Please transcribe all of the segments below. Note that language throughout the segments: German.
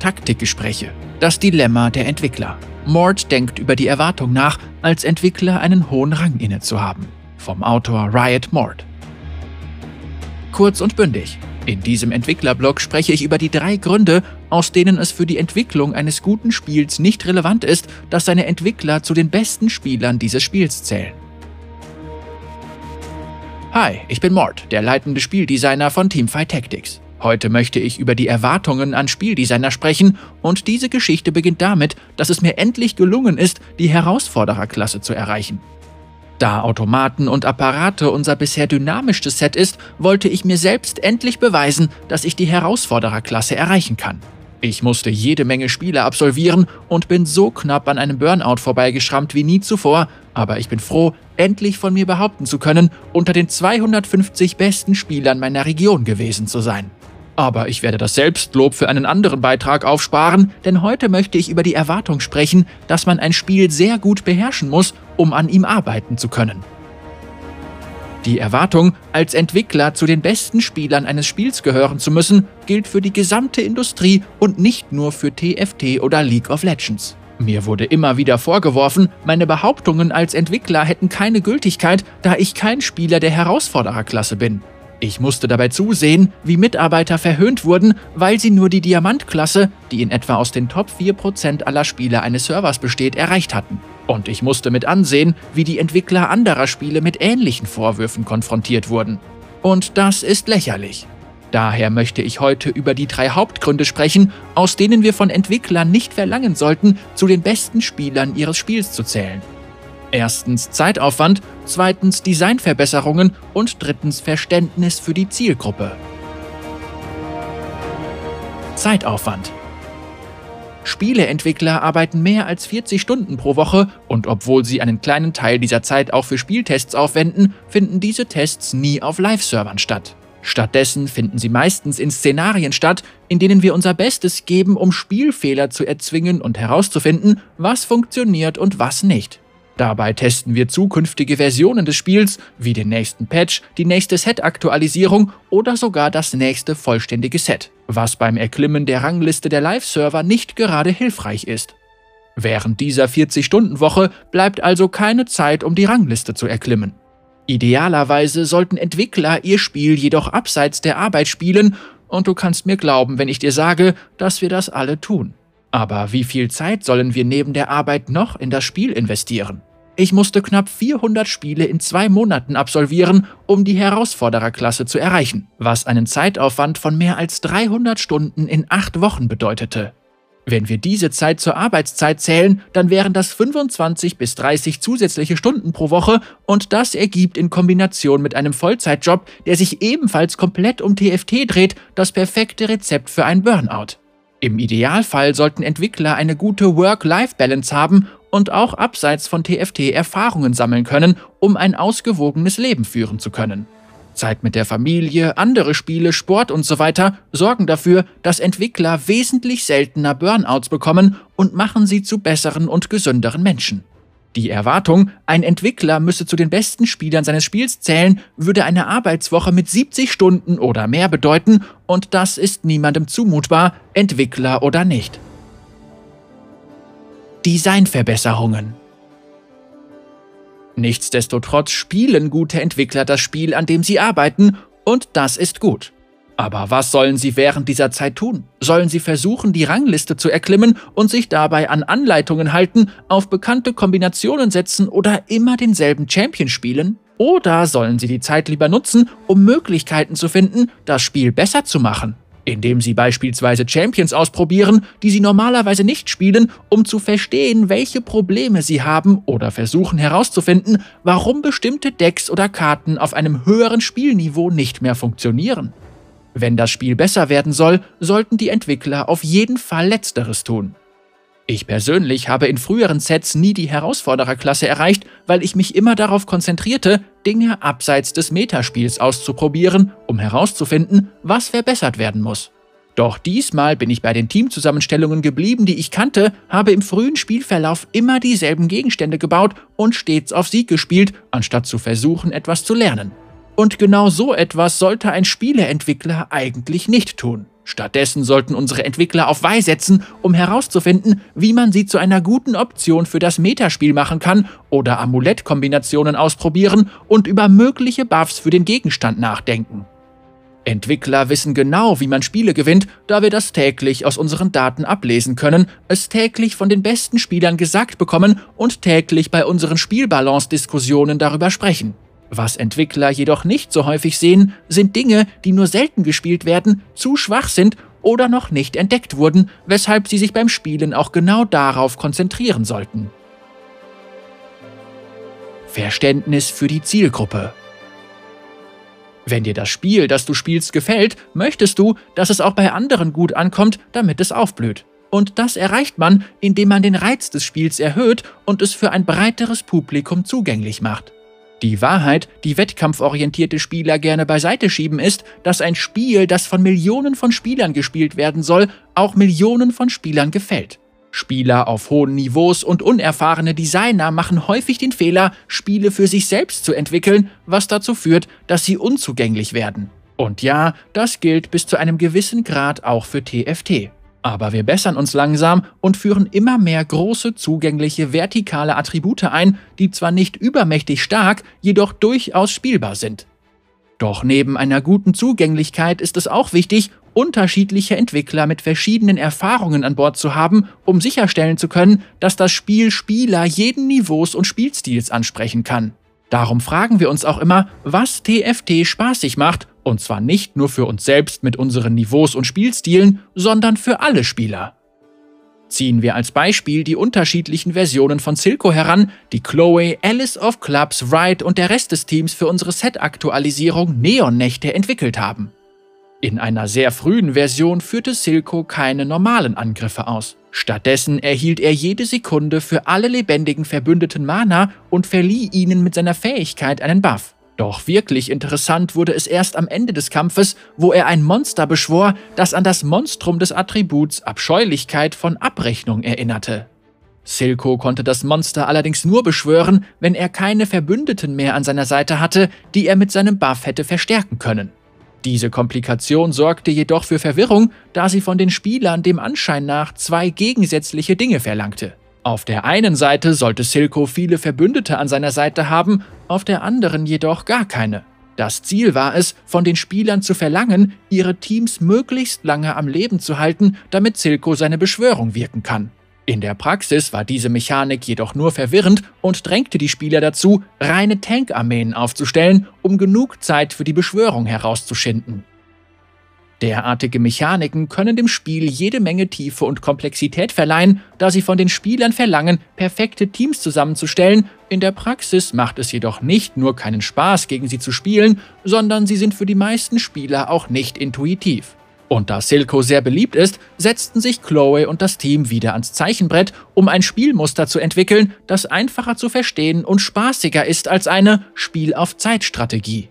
Taktikgespräche. Das Dilemma der Entwickler. Mort denkt über die Erwartung nach, als Entwickler einen hohen Rang inne zu haben. Vom Autor Riot Mort. Kurz und bündig. In diesem Entwicklerblog spreche ich über die drei Gründe, aus denen es für die Entwicklung eines guten Spiels nicht relevant ist, dass seine Entwickler zu den besten Spielern dieses Spiels zählen. Hi, ich bin Mort, der leitende Spieldesigner von Teamfight Tactics. Heute möchte ich über die Erwartungen an Spieldesigner sprechen und diese Geschichte beginnt damit, dass es mir endlich gelungen ist, die Herausfordererklasse zu erreichen. Da Automaten und Apparate unser bisher dynamischstes Set ist, wollte ich mir selbst endlich beweisen, dass ich die Herausfordererklasse erreichen kann. Ich musste jede Menge Spiele absolvieren und bin so knapp an einem Burnout vorbeigeschrammt wie nie zuvor, aber ich bin froh, endlich von mir behaupten zu können, unter den 250 besten Spielern meiner Region gewesen zu sein. Aber ich werde das Selbstlob für einen anderen Beitrag aufsparen, denn heute möchte ich über die Erwartung sprechen, dass man ein Spiel sehr gut beherrschen muss, um an ihm arbeiten zu können. Die Erwartung, als Entwickler zu den besten Spielern eines Spiels gehören zu müssen, gilt für die gesamte Industrie und nicht nur für TFT oder League of Legends. Mir wurde immer wieder vorgeworfen, meine Behauptungen als Entwickler hätten keine Gültigkeit, da ich kein Spieler der Herausfordererklasse bin. Ich musste dabei zusehen, wie Mitarbeiter verhöhnt wurden, weil sie nur die Diamantklasse, die in etwa aus den Top 4% aller Spiele eines Servers besteht, erreicht hatten. Und ich musste mit ansehen, wie die Entwickler anderer Spiele mit ähnlichen Vorwürfen konfrontiert wurden. Und das ist lächerlich. Daher möchte ich heute über die drei Hauptgründe sprechen, aus denen wir von Entwicklern nicht verlangen sollten, zu den besten Spielern ihres Spiels zu zählen. Erstens Zeitaufwand, zweitens Designverbesserungen und drittens Verständnis für die Zielgruppe. Zeitaufwand Spieleentwickler arbeiten mehr als 40 Stunden pro Woche und obwohl sie einen kleinen Teil dieser Zeit auch für Spieltests aufwenden, finden diese Tests nie auf Live-Servern statt. Stattdessen finden sie meistens in Szenarien statt, in denen wir unser Bestes geben, um Spielfehler zu erzwingen und herauszufinden, was funktioniert und was nicht. Dabei testen wir zukünftige Versionen des Spiels, wie den nächsten Patch, die nächste Set-Aktualisierung oder sogar das nächste vollständige Set, was beim Erklimmen der Rangliste der Live-Server nicht gerade hilfreich ist. Während dieser 40-Stunden-Woche bleibt also keine Zeit, um die Rangliste zu erklimmen. Idealerweise sollten Entwickler ihr Spiel jedoch abseits der Arbeit spielen, und du kannst mir glauben, wenn ich dir sage, dass wir das alle tun. Aber wie viel Zeit sollen wir neben der Arbeit noch in das Spiel investieren? Ich musste knapp 400 Spiele in zwei Monaten absolvieren, um die Herausfordererklasse zu erreichen, was einen Zeitaufwand von mehr als 300 Stunden in acht Wochen bedeutete. Wenn wir diese Zeit zur Arbeitszeit zählen, dann wären das 25 bis 30 zusätzliche Stunden pro Woche und das ergibt in Kombination mit einem Vollzeitjob, der sich ebenfalls komplett um TFT dreht, das perfekte Rezept für ein Burnout. Im Idealfall sollten Entwickler eine gute Work-Life-Balance haben und auch abseits von TFT Erfahrungen sammeln können, um ein ausgewogenes Leben führen zu können. Zeit mit der Familie, andere Spiele, Sport und so weiter sorgen dafür, dass Entwickler wesentlich seltener Burnouts bekommen und machen sie zu besseren und gesünderen Menschen. Die Erwartung, ein Entwickler müsse zu den besten Spielern seines Spiels zählen, würde eine Arbeitswoche mit 70 Stunden oder mehr bedeuten, und das ist niemandem zumutbar, Entwickler oder nicht. Designverbesserungen. Nichtsdestotrotz spielen gute Entwickler das Spiel, an dem sie arbeiten, und das ist gut. Aber was sollen sie während dieser Zeit tun? Sollen sie versuchen, die Rangliste zu erklimmen und sich dabei an Anleitungen halten, auf bekannte Kombinationen setzen oder immer denselben Champion spielen? Oder sollen sie die Zeit lieber nutzen, um Möglichkeiten zu finden, das Spiel besser zu machen? Indem sie beispielsweise Champions ausprobieren, die sie normalerweise nicht spielen, um zu verstehen, welche Probleme sie haben oder versuchen herauszufinden, warum bestimmte Decks oder Karten auf einem höheren Spielniveau nicht mehr funktionieren. Wenn das Spiel besser werden soll, sollten die Entwickler auf jeden Fall letzteres tun. Ich persönlich habe in früheren Sets nie die Herausfordererklasse erreicht, weil ich mich immer darauf konzentrierte, Dinge abseits des Metaspiels auszuprobieren, um herauszufinden, was verbessert werden muss. Doch diesmal bin ich bei den Teamzusammenstellungen geblieben, die ich kannte, habe im frühen Spielverlauf immer dieselben Gegenstände gebaut und stets auf Sieg gespielt, anstatt zu versuchen, etwas zu lernen. Und genau so etwas sollte ein Spieleentwickler eigentlich nicht tun. Stattdessen sollten unsere Entwickler auf Weih setzen, um herauszufinden, wie man sie zu einer guten Option für das Metaspiel machen kann oder Amulettkombinationen ausprobieren und über mögliche Buffs für den Gegenstand nachdenken. Entwickler wissen genau, wie man Spiele gewinnt, da wir das täglich aus unseren Daten ablesen können, es täglich von den besten Spielern gesagt bekommen und täglich bei unseren Spielbalance-Diskussionen darüber sprechen. Was Entwickler jedoch nicht so häufig sehen, sind Dinge, die nur selten gespielt werden, zu schwach sind oder noch nicht entdeckt wurden, weshalb sie sich beim Spielen auch genau darauf konzentrieren sollten. Verständnis für die Zielgruppe wenn dir das Spiel, das du spielst, gefällt, möchtest du, dass es auch bei anderen gut ankommt, damit es aufblüht. Und das erreicht man, indem man den Reiz des Spiels erhöht und es für ein breiteres Publikum zugänglich macht. Die Wahrheit, die wettkampforientierte Spieler gerne beiseite schieben, ist, dass ein Spiel, das von Millionen von Spielern gespielt werden soll, auch Millionen von Spielern gefällt. Spieler auf hohen Niveaus und unerfahrene Designer machen häufig den Fehler, Spiele für sich selbst zu entwickeln, was dazu führt, dass sie unzugänglich werden. Und ja, das gilt bis zu einem gewissen Grad auch für TFT. Aber wir bessern uns langsam und führen immer mehr große, zugängliche, vertikale Attribute ein, die zwar nicht übermächtig stark, jedoch durchaus spielbar sind. Doch neben einer guten Zugänglichkeit ist es auch wichtig, unterschiedliche Entwickler mit verschiedenen Erfahrungen an Bord zu haben, um sicherstellen zu können, dass das Spiel Spieler jeden Niveaus und Spielstils ansprechen kann. Darum fragen wir uns auch immer, was TFT spaßig macht, und zwar nicht nur für uns selbst mit unseren Niveaus und Spielstilen, sondern für alle Spieler. Ziehen wir als Beispiel die unterschiedlichen Versionen von Silco heran, die Chloe, Alice of Clubs, Wright und der Rest des Teams für unsere Set-Aktualisierung Neon-Nächte entwickelt haben. In einer sehr frühen Version führte Silco keine normalen Angriffe aus. Stattdessen erhielt er jede Sekunde für alle lebendigen Verbündeten Mana und verlieh ihnen mit seiner Fähigkeit einen Buff. Doch wirklich interessant wurde es erst am Ende des Kampfes, wo er ein Monster beschwor, das an das Monstrum des Attributs Abscheulichkeit von Abrechnung erinnerte. Silco konnte das Monster allerdings nur beschwören, wenn er keine Verbündeten mehr an seiner Seite hatte, die er mit seinem Buff hätte verstärken können. Diese Komplikation sorgte jedoch für Verwirrung, da sie von den Spielern dem Anschein nach zwei gegensätzliche Dinge verlangte. Auf der einen Seite sollte Silco viele Verbündete an seiner Seite haben, auf der anderen jedoch gar keine. Das Ziel war es, von den Spielern zu verlangen, ihre Teams möglichst lange am Leben zu halten, damit Silco seine Beschwörung wirken kann. In der Praxis war diese Mechanik jedoch nur verwirrend und drängte die Spieler dazu, reine Tankarmeen aufzustellen, um genug Zeit für die Beschwörung herauszuschinden. Derartige Mechaniken können dem Spiel jede Menge Tiefe und Komplexität verleihen, da sie von den Spielern verlangen, perfekte Teams zusammenzustellen. In der Praxis macht es jedoch nicht nur keinen Spaß, gegen sie zu spielen, sondern sie sind für die meisten Spieler auch nicht intuitiv. Und da Silco sehr beliebt ist, setzten sich Chloe und das Team wieder ans Zeichenbrett, um ein Spielmuster zu entwickeln, das einfacher zu verstehen und spaßiger ist als eine Spiel auf Zeitstrategie.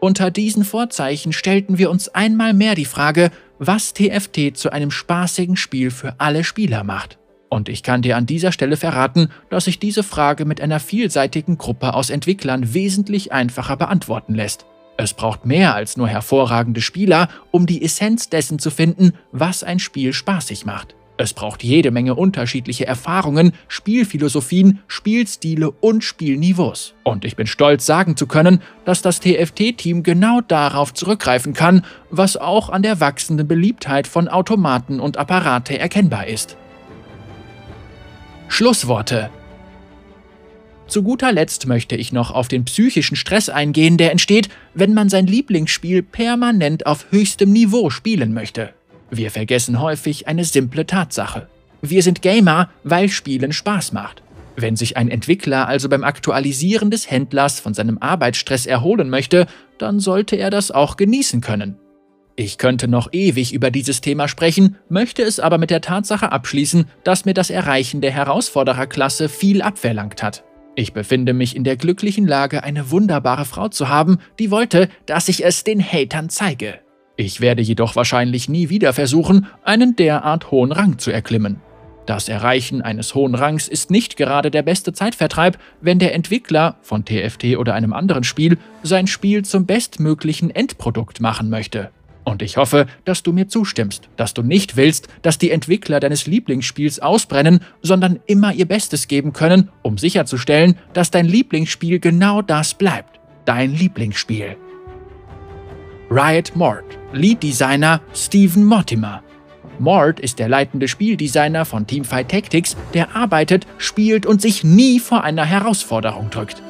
Unter diesen Vorzeichen stellten wir uns einmal mehr die Frage, was TFT zu einem spaßigen Spiel für alle Spieler macht. Und ich kann dir an dieser Stelle verraten, dass sich diese Frage mit einer vielseitigen Gruppe aus Entwicklern wesentlich einfacher beantworten lässt. Es braucht mehr als nur hervorragende Spieler, um die Essenz dessen zu finden, was ein Spiel spaßig macht. Es braucht jede Menge unterschiedliche Erfahrungen, Spielphilosophien, Spielstile und Spielniveaus. Und ich bin stolz sagen zu können, dass das TFT-Team genau darauf zurückgreifen kann, was auch an der wachsenden Beliebtheit von Automaten und Apparate erkennbar ist. Schlussworte zu guter Letzt möchte ich noch auf den psychischen Stress eingehen, der entsteht, wenn man sein Lieblingsspiel permanent auf höchstem Niveau spielen möchte. Wir vergessen häufig eine simple Tatsache. Wir sind Gamer, weil Spielen Spaß macht. Wenn sich ein Entwickler also beim Aktualisieren des Händlers von seinem Arbeitsstress erholen möchte, dann sollte er das auch genießen können. Ich könnte noch ewig über dieses Thema sprechen, möchte es aber mit der Tatsache abschließen, dass mir das Erreichen der Herausfordererklasse viel abverlangt hat. Ich befinde mich in der glücklichen Lage, eine wunderbare Frau zu haben, die wollte, dass ich es den Hatern zeige. Ich werde jedoch wahrscheinlich nie wieder versuchen, einen derart hohen Rang zu erklimmen. Das Erreichen eines hohen Rangs ist nicht gerade der beste Zeitvertreib, wenn der Entwickler von TFT oder einem anderen Spiel sein Spiel zum bestmöglichen Endprodukt machen möchte. Und ich hoffe, dass du mir zustimmst, dass du nicht willst, dass die Entwickler deines Lieblingsspiels ausbrennen, sondern immer ihr Bestes geben können, um sicherzustellen, dass dein Lieblingsspiel genau das bleibt. Dein Lieblingsspiel. Riot Mort, Lead Designer Stephen Mortimer. Mort ist der leitende Spieldesigner von Teamfight Tactics, der arbeitet, spielt und sich nie vor einer Herausforderung drückt.